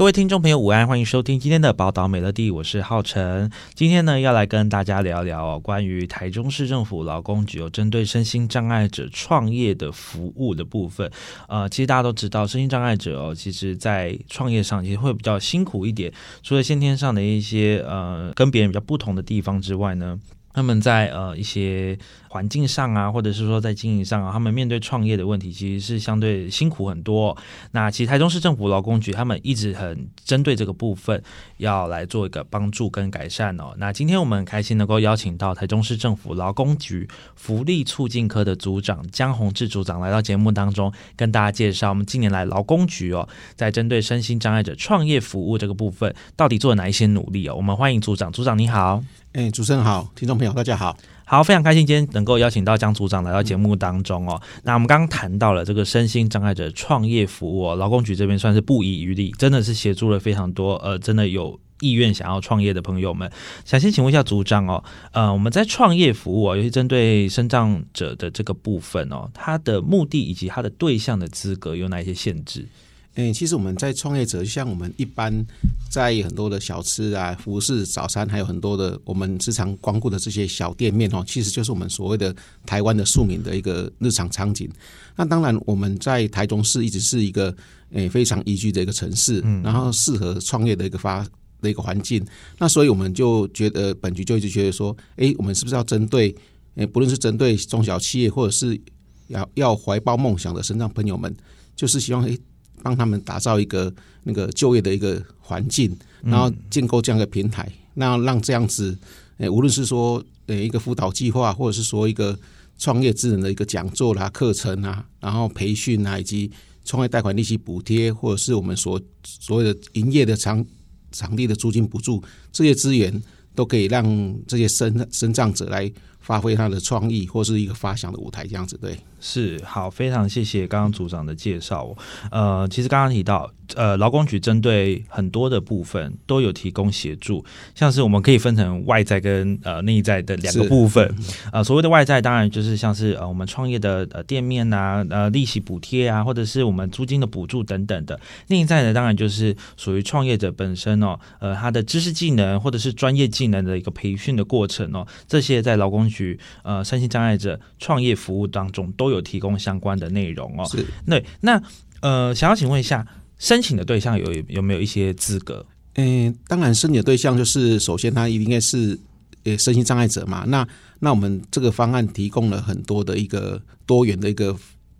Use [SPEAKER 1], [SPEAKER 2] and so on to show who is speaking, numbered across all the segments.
[SPEAKER 1] 各位听众朋友，午安，欢迎收听今天的《宝岛美乐地》，我是浩辰。今天呢，要来跟大家聊聊哦，关于台中市政府劳工局有针对身心障碍者创业的服务的部分。呃，其实大家都知道，身心障碍者哦，其实在创业上其实会比较辛苦一点，除了先天上的一些呃跟别人比较不同的地方之外呢，他们在呃一些环境上啊，或者是说在经营上啊，他们面对创业的问题，其实是相对辛苦很多。那其实台中市政府劳工局他们一直很针对这个部分，要来做一个帮助跟改善哦。那今天我们很开心能够邀请到台中市政府劳工局福利促进科的组长江宏志组长来到节目当中，跟大家介绍我们近年来劳工局哦，在针对身心障碍者创业服务这个部分，到底做了哪一些努力哦。我们欢迎组长，组长你好。
[SPEAKER 2] 哎，主持人好，听众朋友大家好，
[SPEAKER 1] 好，非常开心今天能够邀请到江组长来到节目当中哦。那我们刚刚谈到了这个身心障碍者创业服务，哦，劳工局这边算是不遗余力，真的是协助了非常多呃，真的有意愿想要创业的朋友们。想先请问一下组长哦，呃，我们在创业服务哦，尤其针对身障者的这个部分哦，它的目的以及它的对象的资格有哪一些限制？
[SPEAKER 2] 嗯，其实我们在创业者，就像我们一般在很多的小吃啊、服饰、早餐，还有很多的我们时常光顾的这些小店面哦，其实就是我们所谓的台湾的庶民的一个日常场景。那当然，我们在台中市一直是一个诶非常宜居的一个城市，然后适合创业的一个发的一个环境。那所以我们就觉得本局就一直觉得说，诶，我们是不是要针对诶，不论是针对中小企业，或者是要要怀抱梦想的身障朋友们，就是希望诶。帮他们打造一个那个就业的一个环境，然后建构这样一个平台，那让这样子，诶，无论是说呃一个辅导计划，或者是说一个创业智能的一个讲座啦、课程啊，然后培训啊，以及创业贷款利息补贴，或者是我们所所谓的营业的场场地的租金补助，这些资源都可以让这些身身障者来发挥他的创意，或是一个发想的舞台，这样子对。
[SPEAKER 1] 是好，非常谢谢刚刚组长的介绍。呃，其实刚刚提到，呃，劳工局针对很多的部分都有提供协助，像是我们可以分成外在跟呃内在的两个部分。呃，所谓的外在，当然就是像是呃我们创业的呃店面啊，呃利息补贴啊，或者是我们租金的补助等等的。内在的当然就是属于创业者本身哦，呃他的知识技能或者是专业技能的一个培训的过程哦，这些在劳工局呃身心障碍者创业服务当中都。有提供相关的内容哦，
[SPEAKER 2] 是
[SPEAKER 1] 对。那呃，想要请问一下，申请的对象有有没有一些资格？
[SPEAKER 2] 嗯，当然，申请的对象就是首先他应该是呃身心障碍者嘛。那那我们这个方案提供了很多的一个多元的一个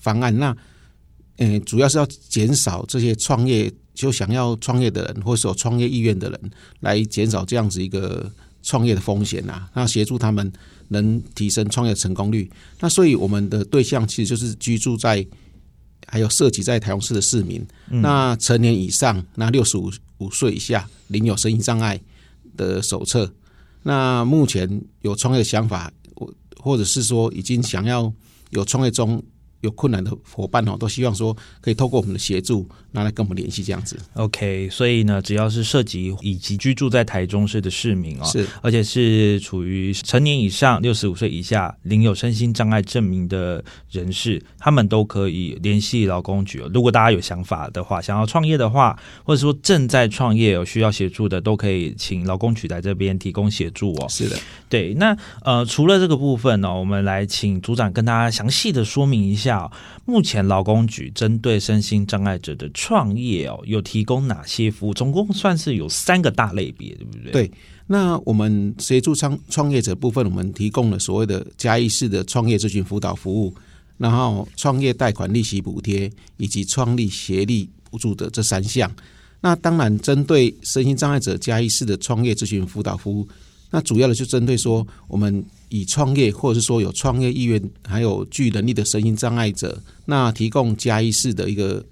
[SPEAKER 2] 方案。那嗯，主要是要减少这些创业就想要创业的人，或是有创业意愿的人，来减少这样子一个创业的风险啊。那协助他们。能提升创业成功率，那所以我们的对象其实就是居住在，还有涉及在台中市的市民。嗯、那成年以上，那六十五五岁以下，领有身心障碍的手册。那目前有创业的想法，或或者是说已经想要有创业中。有困难的伙伴哦，都希望说可以透过我们的协助，拿来跟我们联系这样子。
[SPEAKER 1] OK，所以呢，只要是涉及以及居住在台中市的市民哦，
[SPEAKER 2] 是，
[SPEAKER 1] 而且是处于成年以上、六十五岁以下、领有身心障碍证明的人士，他们都可以联系劳工局。如果大家有想法的话，想要创业的话，或者说正在创业有需要协助的，都可以请劳工局来这边提供协助哦。
[SPEAKER 2] 是的，
[SPEAKER 1] 对。那呃，除了这个部分呢、哦，我们来请组长跟大家详细的说明一下。目前劳工局针对身心障碍者的创业哦，有提供哪些服务？总共算是有三个大类别，对不对？
[SPEAKER 2] 对。那我们协助创创业者部分，我们提供了所谓的嘉义市的创业咨询辅导服务，然后创业贷款利息补贴以及创立协力补助的这三项。那当然，针对身心障碍者嘉义市的创业咨询辅导服务，那主要的就针对说我们。以创业或者是说有创业意愿，还有具能力的身心障碍者，那提供加一式的一个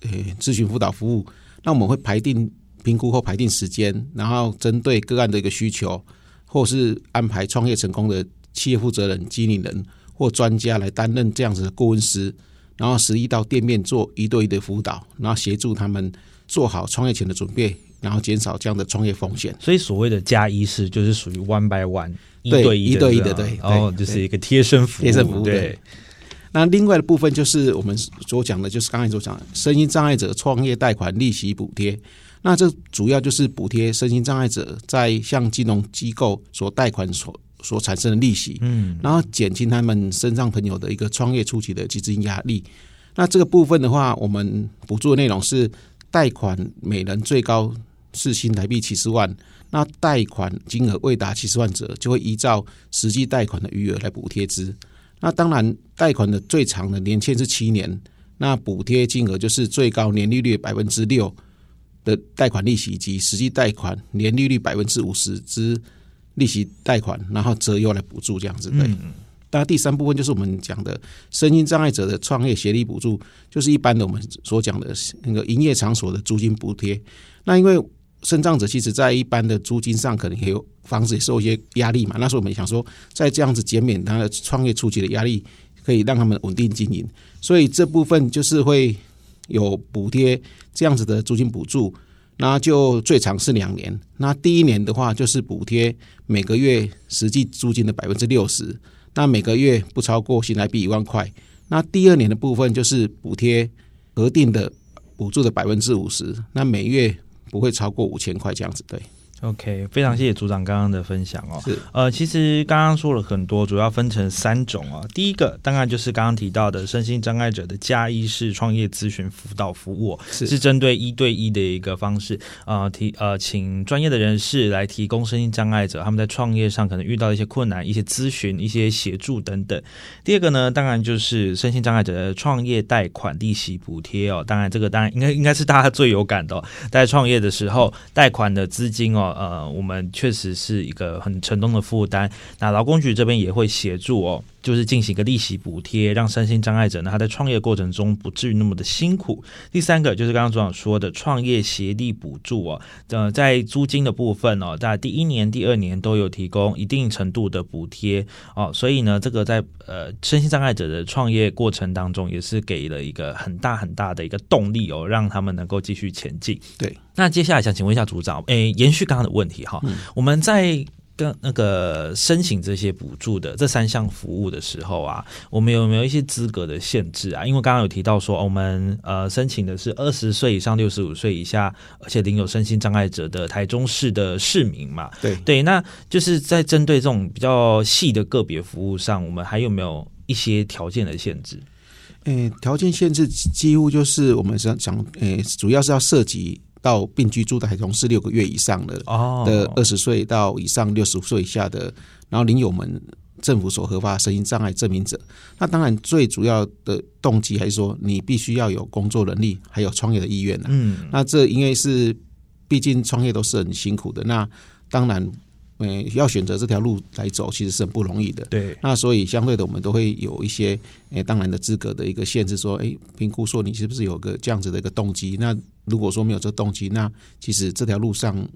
[SPEAKER 2] 呃咨询辅导服务。那我们会排定评估后排定时间，然后针对个案的一个需求，或是安排创业成功的企业负责人、经理人或专家来担任这样子的顾问师，然后实际到店面做一对一的辅导，然后协助他们做好创业前的准备，然后减少这样的创业风险。
[SPEAKER 1] 所以所谓的加一是就是属于 one by one 一对一
[SPEAKER 2] 一对一的，对，
[SPEAKER 1] 然后就是一个贴身服务，
[SPEAKER 2] 贴身服务，对。
[SPEAKER 1] 对
[SPEAKER 2] 那另外的部分就是我们所讲的，就是刚才所讲的身心障碍者创业贷款利息补贴。那这主要就是补贴身心障碍者在向金融机构所贷款所所产生的利息，嗯，然后减轻他们身上朋友的一个创业初期的资金压力。那这个部分的话，我们补助的内容是贷款每人最高是新台币七十万，那贷款金额未达七十万者，就会依照实际贷款的余额来补贴之。那当然，贷款的最长的年限是七年，那补贴金额就是最高年利率百分之六的贷款利息及实际贷款年利率百分之五十之利息贷款，然后择优来补助这样子。对，那第三部分就是我们讲的身心障碍者的创业协力补助，就是一般的我们所讲的那个营业场所的租金补贴。那因为身障者其实，在一般的租金上可能也有房子也受一些压力嘛。那时候我们想说，在这样子减免他的创业初期的压力，可以让他们稳定经营。所以这部分就是会有补贴这样子的租金补助，那就最长是两年。那第一年的话，就是补贴每个月实际租金的百分之六十，那每个月不超过新台币一万块。那第二年的部分就是补贴核定的补助的百分之五十，那每月。不会超过五千块这样子，对。
[SPEAKER 1] OK，非常谢谢组长刚刚的分享哦。
[SPEAKER 2] 是，
[SPEAKER 1] 呃，其实刚刚说了很多，主要分成三种哦。第一个当然就是刚刚提到的身心障碍者的加一式创业咨询辅导服务，是是针对一对一的一个方式，呃，提呃，请专业的人士来提供身心障碍者他们在创业上可能遇到一些困难、一些咨询、一些协助等等。第二个呢，当然就是身心障碍者的创业贷款利息补贴哦。当然，这个当然应该应该是大家最有感的哦，在创业的时候贷款的资金哦。呃，我们确实是一个很沉重的负担。那劳工局这边也会协助哦，就是进行一个利息补贴，让身心障碍者呢他在创业过程中不至于那么的辛苦。第三个就是刚刚组长说的创业协力补助哦，呃，在租金的部分哦，在第一年、第二年都有提供一定程度的补贴哦，所以呢，这个在呃身心障碍者的创业过程当中，也是给了一个很大很大的一个动力哦，让他们能够继续前进。
[SPEAKER 2] 对。
[SPEAKER 1] 那接下来想请问一下组长，诶，延续刚刚的问题哈，嗯、我们在跟那个申请这些补助的这三项服务的时候啊，我们有没有一些资格的限制啊？因为刚刚有提到说，我们呃申请的是二十岁以上、六十五岁以下，而且领有身心障碍者的台中市的市民嘛。
[SPEAKER 2] 对
[SPEAKER 1] 对，那就是在针对这种比较细的个别服务上，我们还有没有一些条件的限制？
[SPEAKER 2] 诶，条件限制几乎就是我们想讲，诶，主要是要涉及。到并居住的台中市六个月以上的的二十岁到以上六十五岁以下的，然后领有我们政府所核发身心障碍证明者。那当然最主要的动机还是说你必须要有工作能力，还有创业的意愿。嗯，那这因为是毕竟创业都是很辛苦的。那当然。嗯，要选择这条路来走，其实是很不容易的。
[SPEAKER 1] 对，
[SPEAKER 2] 那所以相对的，我们都会有一些，诶，当然的资格的一个限制，说，诶，评估说你是不是有个这样子的一个动机？那如果说没有这个动机，那其实这条路上，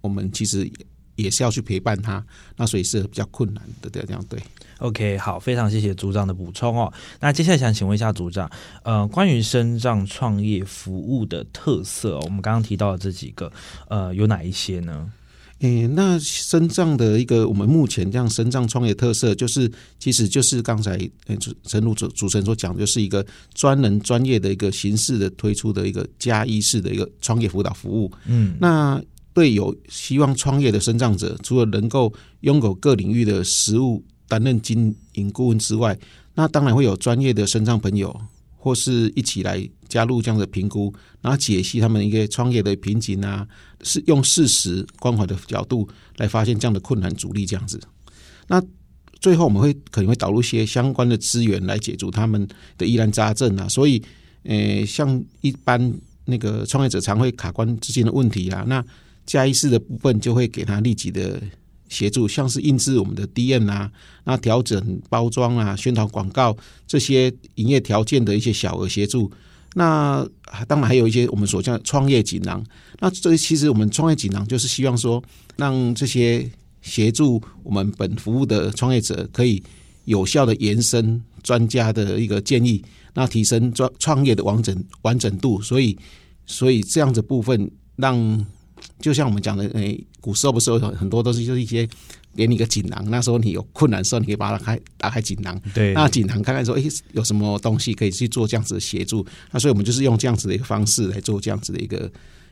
[SPEAKER 2] 我们其实也是要去陪伴他，那所以是比较困难的，对，这样对。
[SPEAKER 1] OK，好，非常谢谢组长的补充哦。那接下来想请问一下组长，呃，关于身障创业服务的特色，我们刚刚提到的这几个，呃，有哪一些呢？
[SPEAKER 2] 诶，那身障的一个，我们目前这样身障创业特色，就是其实就是刚才陈如主主持人所讲，就是一个专人专业的一个形式的推出的一个加一式的一个创业辅导服务。嗯，那对有希望创业的生障者，除了能够拥有各领域的实务担任经营顾问之外，那当然会有专业的身障朋友。或是一起来加入这样的评估，然后解析他们一个创业的瓶颈啊，是用事实关怀的角度来发现这样的困难阻力这样子。那最后我们会可能会导入一些相关的资源来解除他们的疑难杂症啊。所以，呃，像一般那个创业者常会卡关资金的问题啊，那加一式的部分就会给他立即的。协助像是印制我们的 DM 啊，那调整包装啊，宣传广告这些营业条件的一些小额协助，那当然还有一些我们所叫创业锦囊。那这其实我们创业锦囊就是希望说，让这些协助我们本服务的创业者可以有效的延伸专家的一个建议，那提升创创业的完整完整度。所以，所以这样子部分让。就像我们讲的，诶、欸，古时候不是有很多都是就是一些连一个锦囊，那时候你有困难的时候，你可以把它开打开锦囊，
[SPEAKER 1] 对，
[SPEAKER 2] 那锦囊看看说，诶、欸，有什么东西可以去做这样子的协助，那所以我们就是用这样子的一个方式来做这样子的一个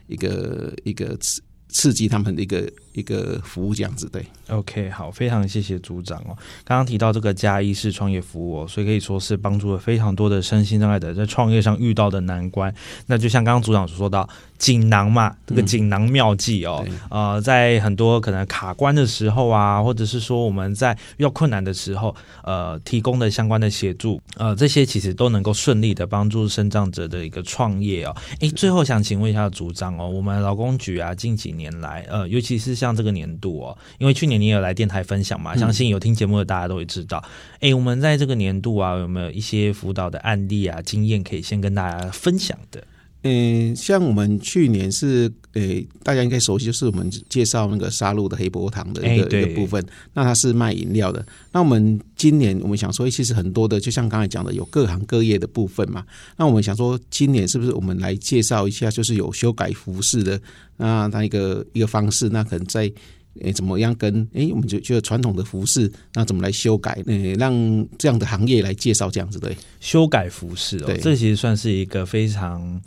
[SPEAKER 2] 一个一个刺刺激他们的一个一个服务这样子，对。
[SPEAKER 1] OK，好，非常谢谢组长哦。刚刚提到这个加一式创业服务哦，所以可以说是帮助了非常多的身心障碍者在创业上遇到的难关。那就像刚刚组长所说到，锦囊嘛，这个锦囊妙计哦，呃，在很多可能卡关的时候啊，或者是说我们在遇到困难的时候，呃，提供的相关的协助，呃，这些其实都能够顺利的帮助身障者的一个创业哦。诶，最后想请问一下组长哦，我们劳工局啊，近几年来，呃，尤其是像这个年度哦，因为去年。你有来电台分享嘛？相信有听节目的大家都会知道。哎、嗯欸，我们在这个年度啊，有没有一些辅导的案例啊、经验可以先跟大家分享的？
[SPEAKER 2] 嗯，像我们去年是，呃、欸，大家应该熟悉，就是我们介绍那个杀戮的黑波糖的一个、欸、一个部分。那它是卖饮料的。那我们今年我们想说，其实很多的，就像刚才讲的，有各行各业的部分嘛。那我们想说，今年是不是我们来介绍一下，就是有修改服饰的那它一个一个方式，那可能在。诶，怎么样跟诶，我们就就传统的服饰，那怎么来修改？诶，让这样的行业来介绍这样子的，
[SPEAKER 1] 修改服饰哦，
[SPEAKER 2] 对，
[SPEAKER 1] 这其实算是一个非常。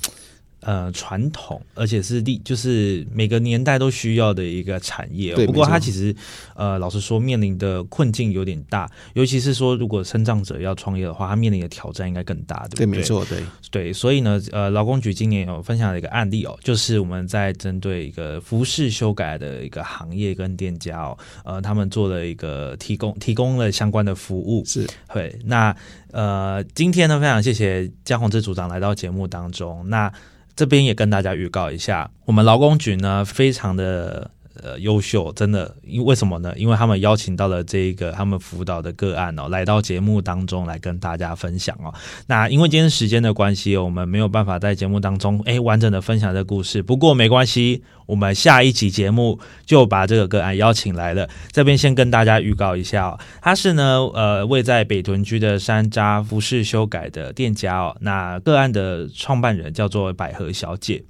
[SPEAKER 1] 呃，传统而且是历，就是每个年代都需要的一个产业不过它其实，呃，老实说，面临的困境有点大，尤其是说，如果生长者要创业的话，他面临的挑战应该更大，对不对？
[SPEAKER 2] 对，没错，对
[SPEAKER 1] 对。所以呢，呃，劳工局今年有分享了一个案例哦，就是我们在针对一个服饰修改的一个行业跟店家哦，呃，他们做了一个提供，提供了相关的服务。
[SPEAKER 2] 是，
[SPEAKER 1] 对。那呃，今天呢，非常谢谢江宏志组长来到节目当中。那这边也跟大家预告一下，我们劳工局呢，非常的。呃，优秀，真的，因为什么呢？因为他们邀请到了这一个他们辅导的个案哦，来到节目当中来跟大家分享哦。那因为今天时间的关系，我们没有办法在节目当中诶完整的分享这个故事。不过没关系，我们下一期节目就把这个个案邀请来了。这边先跟大家预告一下哦，他是呢呃位在北屯区的山楂服饰修改的店家哦。那个案的创办人叫做百合小姐。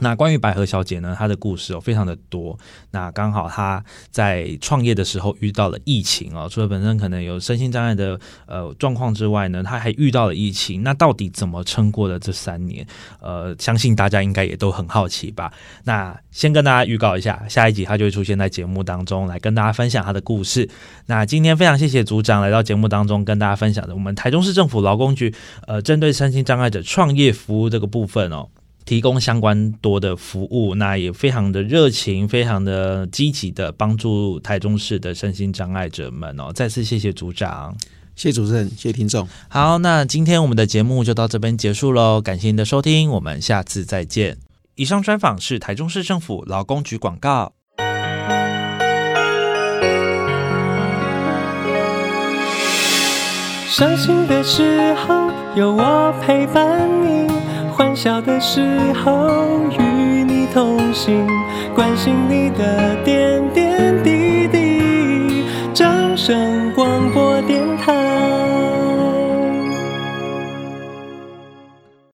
[SPEAKER 1] 那关于百合小姐呢，她的故事哦非常的多。那刚好她在创业的时候遇到了疫情哦，除了本身可能有身心障碍的呃状况之外呢，她还遇到了疫情。那到底怎么撑过了这三年？呃，相信大家应该也都很好奇吧。那先跟大家预告一下，下一集她就会出现在节目当中来跟大家分享她的故事。那今天非常谢谢组长来到节目当中跟大家分享的我们台中市政府劳工局呃针对身心障碍者创业服务这个部分哦。提供相关多的服务，那也非常的热情，非常的积极的帮助台中市的身心障碍者们哦。再次谢谢组长，
[SPEAKER 2] 谢谢主持人，谢谢听众。
[SPEAKER 1] 好，那今天我们的节目就到这边结束喽，感谢您的收听，我们下次再见。以上专访是台中市政府劳工局广告。伤心的时候有我陪伴你。欢笑的时候与你同行，关心你的点点滴。